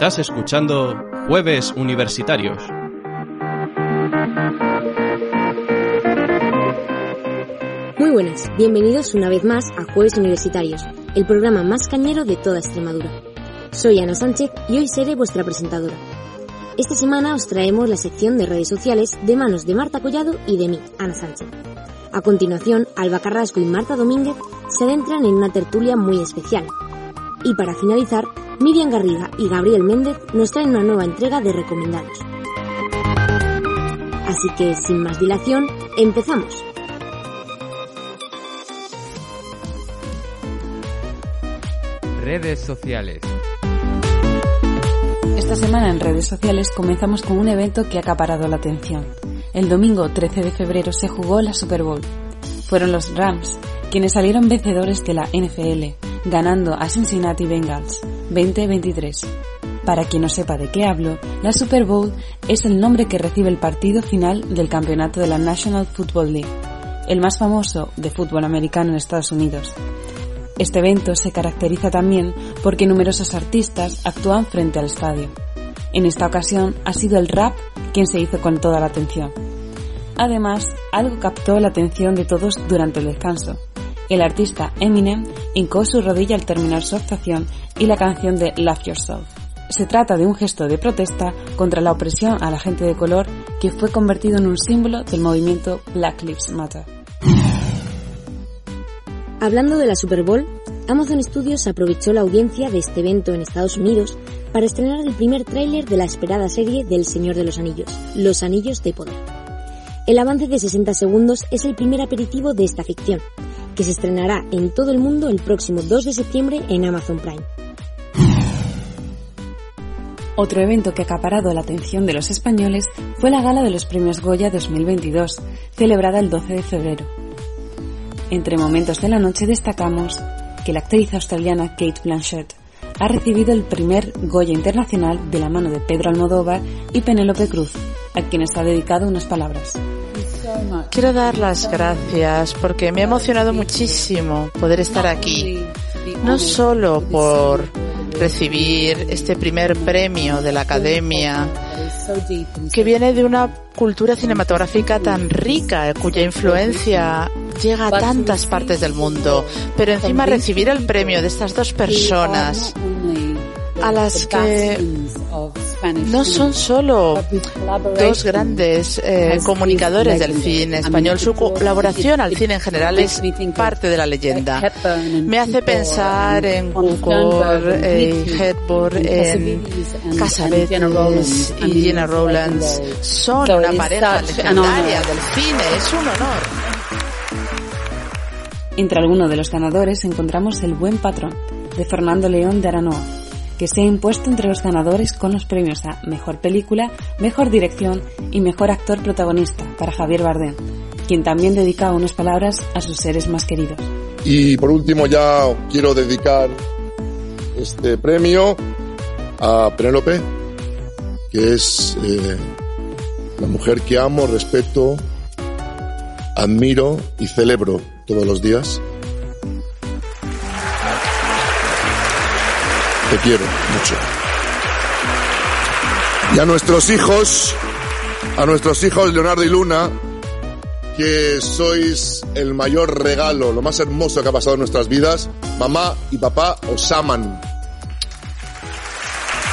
Estás escuchando Jueves Universitarios. Muy buenas, bienvenidos una vez más a Jueves Universitarios, el programa más cañero de toda Extremadura. Soy Ana Sánchez y hoy seré vuestra presentadora. Esta semana os traemos la sección de redes sociales de manos de Marta Collado y de mí, Ana Sánchez. A continuación, Alba Carrasco y Marta Domínguez se adentran en una tertulia muy especial. Y para finalizar, Miriam Garriga y Gabriel Méndez nos traen una nueva entrega de recomendados. Así que, sin más dilación, empezamos. Redes sociales. Esta semana en redes sociales comenzamos con un evento que ha acaparado la atención. El domingo 13 de febrero se jugó la Super Bowl. Fueron los Rams quienes salieron vencedores de la NFL, ganando a Cincinnati Bengals 20-23. Para quien no sepa de qué hablo, la Super Bowl es el nombre que recibe el partido final del campeonato de la National Football League, el más famoso de fútbol americano en Estados Unidos. Este evento se caracteriza también porque numerosos artistas actúan frente al estadio. En esta ocasión ha sido el rap quien se hizo con toda la atención. Además, algo captó la atención de todos durante el descanso. El artista Eminem hincó su rodilla al terminar su actuación y la canción de Love Yourself. Se trata de un gesto de protesta contra la opresión a la gente de color que fue convertido en un símbolo del movimiento Black Lives Matter. Hablando de la Super Bowl, Amazon Studios aprovechó la audiencia de este evento en Estados Unidos para estrenar el primer tráiler de la esperada serie del Señor de los Anillos, Los Anillos de Poder. El avance de 60 segundos es el primer aperitivo de esta ficción, que se estrenará en todo el mundo el próximo 2 de septiembre en Amazon Prime. Otro evento que ha acaparado la atención de los españoles fue la gala de los premios Goya 2022, celebrada el 12 de febrero. Entre momentos de la noche destacamos que la actriz australiana Kate Blanchett ha recibido el primer Goya Internacional de la mano de Pedro Almodóvar y Penélope Cruz, a quienes ha dedicado unas palabras. Quiero dar las gracias porque me ha emocionado muchísimo poder estar aquí, no solo por recibir este primer premio de la Academia, que viene de una cultura cinematográfica tan rica, cuya influencia llega a tantas partes del mundo, pero encima recibir el premio de estas dos personas a las que no son solo dos grandes eh, comunicadores del cine español, su colaboración al cine en general es parte de la leyenda. Me hace pensar en Cukor eh, y Hepburn, en Casabetes y Gina Rowlands. Son una pareja legendaria del cine, es un honor. Entre algunos de los ganadores encontramos El Buen Patrón, de Fernando León de Aranoa, que se ha impuesto entre los ganadores con los premios a Mejor Película, Mejor Dirección y Mejor Actor Protagonista para Javier Bardem, quien también dedica unas palabras a sus seres más queridos. Y por último ya quiero dedicar este premio a Penélope, que es eh, la mujer que amo, respeto, admiro y celebro todos los días. Te quiero mucho. Y a nuestros hijos, a nuestros hijos Leonardo y Luna, que sois el mayor regalo, lo más hermoso que ha pasado en nuestras vidas. Mamá y papá os aman.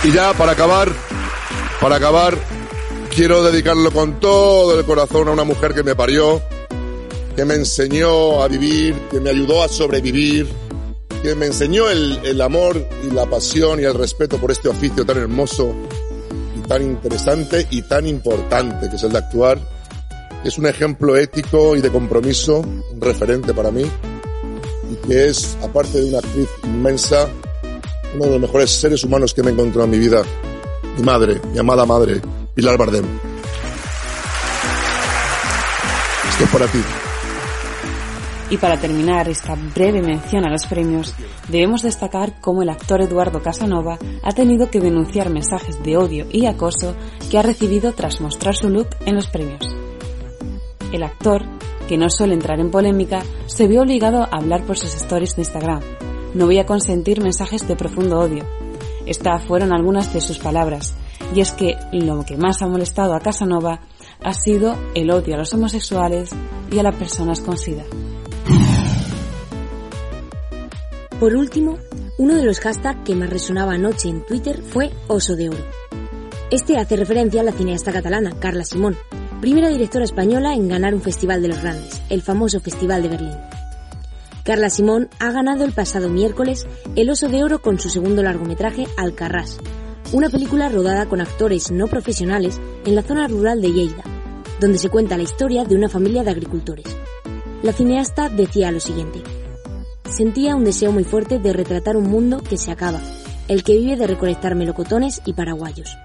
Y ya para acabar, para acabar, quiero dedicarlo con todo el corazón a una mujer que me parió, que me enseñó a vivir, que me ayudó a sobrevivir, que me enseñó el, el amor y la pasión y el respeto por este oficio tan hermoso y tan interesante y tan importante que es el de actuar. es un ejemplo ético y de compromiso, un referente para mí, y que es, aparte de una actriz inmensa, uno de los mejores seres humanos que me he en mi vida. Mi madre, mi amada madre, Pilar Bardem. Esto es para ti. Y para terminar esta breve mención a los premios, debemos destacar cómo el actor Eduardo Casanova ha tenido que denunciar mensajes de odio y acoso que ha recibido tras mostrar su look en los premios. El actor, que no suele entrar en polémica, se vio obligado a hablar por sus stories de Instagram. No voy a consentir mensajes de profundo odio. Estas fueron algunas de sus palabras, y es que lo que más ha molestado a Casanova ha sido el odio a los homosexuales y a las personas con SIDA. Por último, uno de los hashtags que más resonaba anoche en Twitter fue Oso de Oro. Este hace referencia a la cineasta catalana Carla Simón, primera directora española en ganar un festival de los grandes, el famoso Festival de Berlín. Carla Simón ha ganado el pasado miércoles el Oso de Oro con su segundo largometraje Alcarrás, una película rodada con actores no profesionales en la zona rural de Lleida, donde se cuenta la historia de una familia de agricultores. La cineasta decía lo siguiente. Sentía un deseo muy fuerte de retratar un mundo que se acaba, el que vive de recolectar melocotones y paraguayos.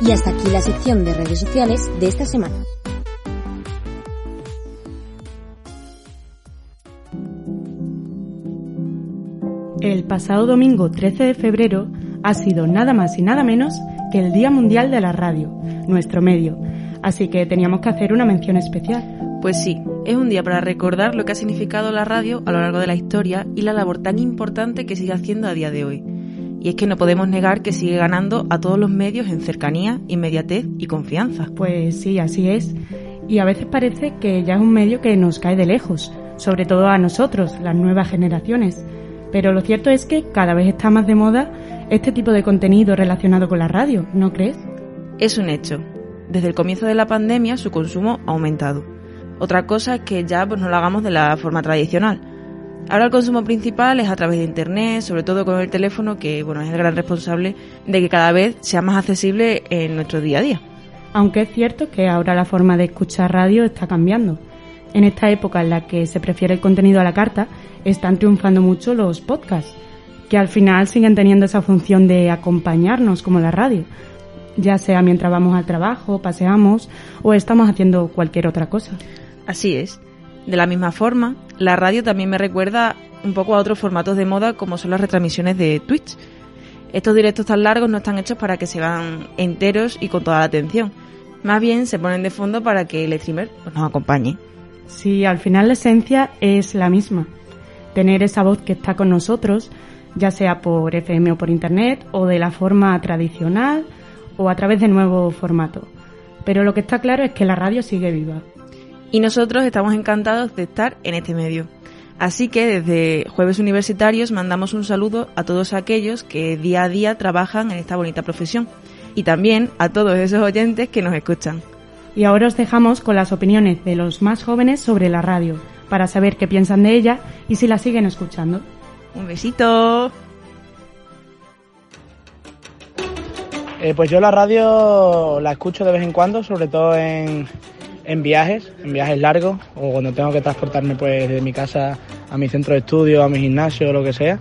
Y hasta aquí la sección de redes sociales de esta semana. El pasado domingo 13 de febrero ha sido nada más y nada menos que el Día Mundial de la Radio, nuestro medio, así que teníamos que hacer una mención especial. Pues sí, es un día para recordar lo que ha significado la radio a lo largo de la historia y la labor tan importante que sigue haciendo a día de hoy. Y es que no podemos negar que sigue ganando a todos los medios en cercanía, inmediatez y confianza. Pues sí, así es. Y a veces parece que ya es un medio que nos cae de lejos, sobre todo a nosotros, las nuevas generaciones. Pero lo cierto es que cada vez está más de moda este tipo de contenido relacionado con la radio, ¿no crees? Es un hecho. Desde el comienzo de la pandemia su consumo ha aumentado. Otra cosa es que ya pues, no lo hagamos de la forma tradicional. Ahora el consumo principal es a través de internet, sobre todo con el teléfono, que bueno es el gran responsable de que cada vez sea más accesible en nuestro día a día. Aunque es cierto que ahora la forma de escuchar radio está cambiando. En esta época en la que se prefiere el contenido a la carta, están triunfando mucho los podcasts, que al final siguen teniendo esa función de acompañarnos como la radio, ya sea mientras vamos al trabajo, paseamos o estamos haciendo cualquier otra cosa. Así es. De la misma forma, la radio también me recuerda un poco a otros formatos de moda como son las retransmisiones de Twitch. Estos directos tan largos no están hechos para que se vean enteros y con toda la atención. Más bien se ponen de fondo para que el streamer pues, nos acompañe. Sí, al final la esencia es la misma. Tener esa voz que está con nosotros, ya sea por FM o por Internet, o de la forma tradicional, o a través de nuevo formato. Pero lo que está claro es que la radio sigue viva. Y nosotros estamos encantados de estar en este medio. Así que desde Jueves Universitarios mandamos un saludo a todos aquellos que día a día trabajan en esta bonita profesión y también a todos esos oyentes que nos escuchan. Y ahora os dejamos con las opiniones de los más jóvenes sobre la radio, para saber qué piensan de ella y si la siguen escuchando. Un besito. Eh, pues yo la radio la escucho de vez en cuando, sobre todo en, en viajes, en viajes largos, o cuando tengo que transportarme pues de mi casa a mi centro de estudio, a mi gimnasio lo que sea.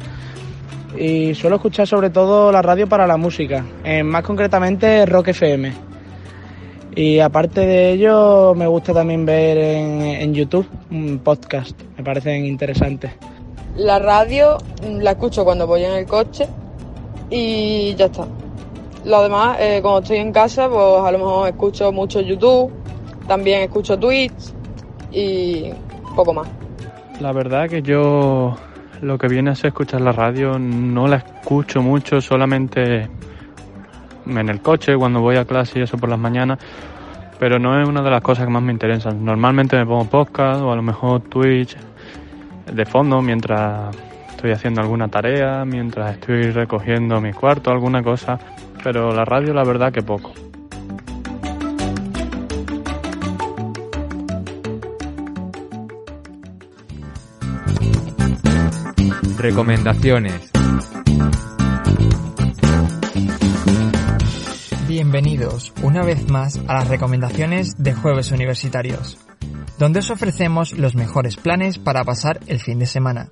Y suelo escuchar sobre todo la radio para la música, eh, más concretamente Rock FM. Y aparte de ello, me gusta también ver en, en YouTube un podcast, me parecen interesantes. La radio la escucho cuando voy en el coche y ya está. Lo demás, eh, cuando estoy en casa, pues a lo mejor escucho mucho YouTube, también escucho Twitch y poco más. La verdad que yo lo que viene a ser escuchar la radio no la escucho mucho, solamente en el coche, cuando voy a clase y eso por las mañanas, pero no es una de las cosas que más me interesan. Normalmente me pongo podcast o a lo mejor Twitch de fondo mientras estoy haciendo alguna tarea, mientras estoy recogiendo mi cuarto, alguna cosa, pero la radio la verdad que poco. Recomendaciones. Bienvenidos una vez más a las recomendaciones de Jueves Universitarios, donde os ofrecemos los mejores planes para pasar el fin de semana.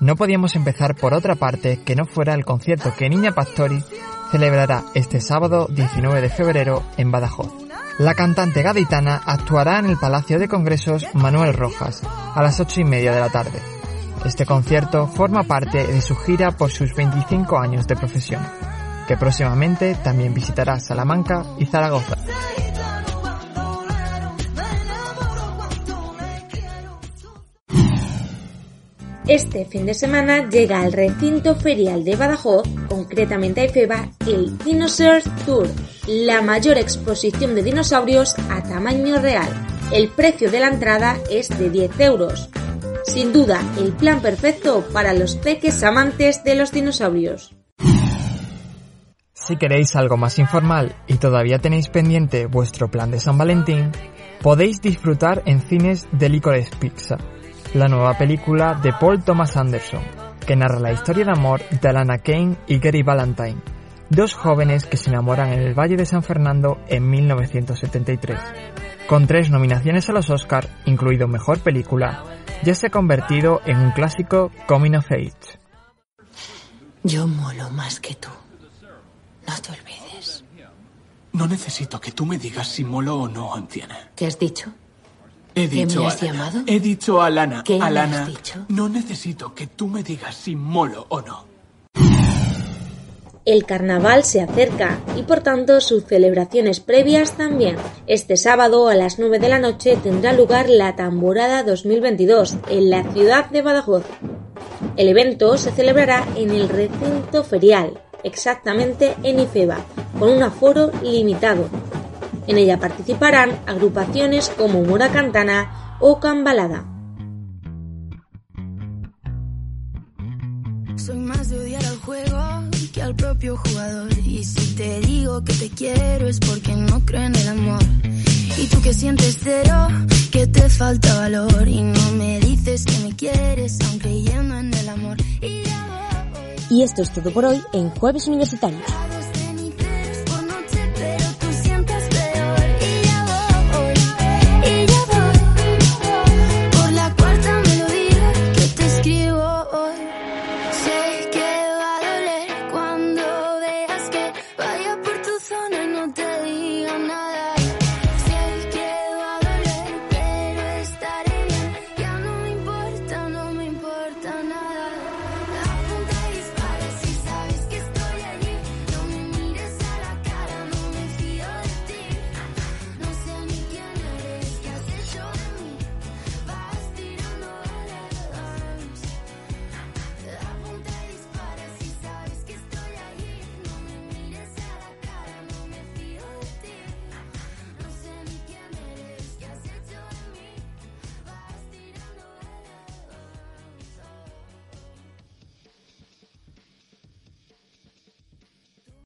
No podíamos empezar por otra parte que no fuera el concierto que Niña Pastori celebrará este sábado 19 de febrero en Badajoz. La cantante gaditana actuará en el Palacio de Congresos Manuel Rojas a las 8 y media de la tarde. Este concierto forma parte de su gira por sus 25 años de profesión, que próximamente también visitará Salamanca y Zaragoza. Este fin de semana llega al recinto ferial de Badajoz, concretamente a Ifeba, el Dinosaur Tour, la mayor exposición de dinosaurios a tamaño real. El precio de la entrada es de 10 euros. Sin duda, el plan perfecto para los peques amantes de los dinosaurios. Si queréis algo más informal y todavía tenéis pendiente vuestro plan de San Valentín, podéis disfrutar en cines de Licorice Pizza, la nueva película de Paul Thomas Anderson, que narra la historia de amor de Alana Kane y Gary Valentine, dos jóvenes que se enamoran en el Valle de San Fernando en 1973. Con tres nominaciones a los Oscar, incluido Mejor Película, ya se ha convertido en un clásico coming of age. Yo molo más que tú. No te olvides. No necesito que tú me digas si molo o no, anciana. ¿Qué has dicho? He ¿Qué dicho me has a Lana. llamado? He dicho a Lana. ¿Qué me a has Lana, dicho? No necesito que tú me digas si molo o no. El carnaval se acerca y por tanto sus celebraciones previas también. Este sábado a las 9 de la noche tendrá lugar la Tamborada 2022 en la ciudad de Badajoz. El evento se celebrará en el recinto ferial, exactamente en Ifeba, con un aforo limitado. En ella participarán agrupaciones como Mora Cantana o Cambalada. Soy más de odiar al juego que al propio jugador. Y si te digo que te quiero es porque no creo en el amor. Y tú que sientes cero, que te falta valor. Y no me dices que me quieres, aunque creyendo en el amor. Y Y esto es todo por hoy en Jueves Universitarios.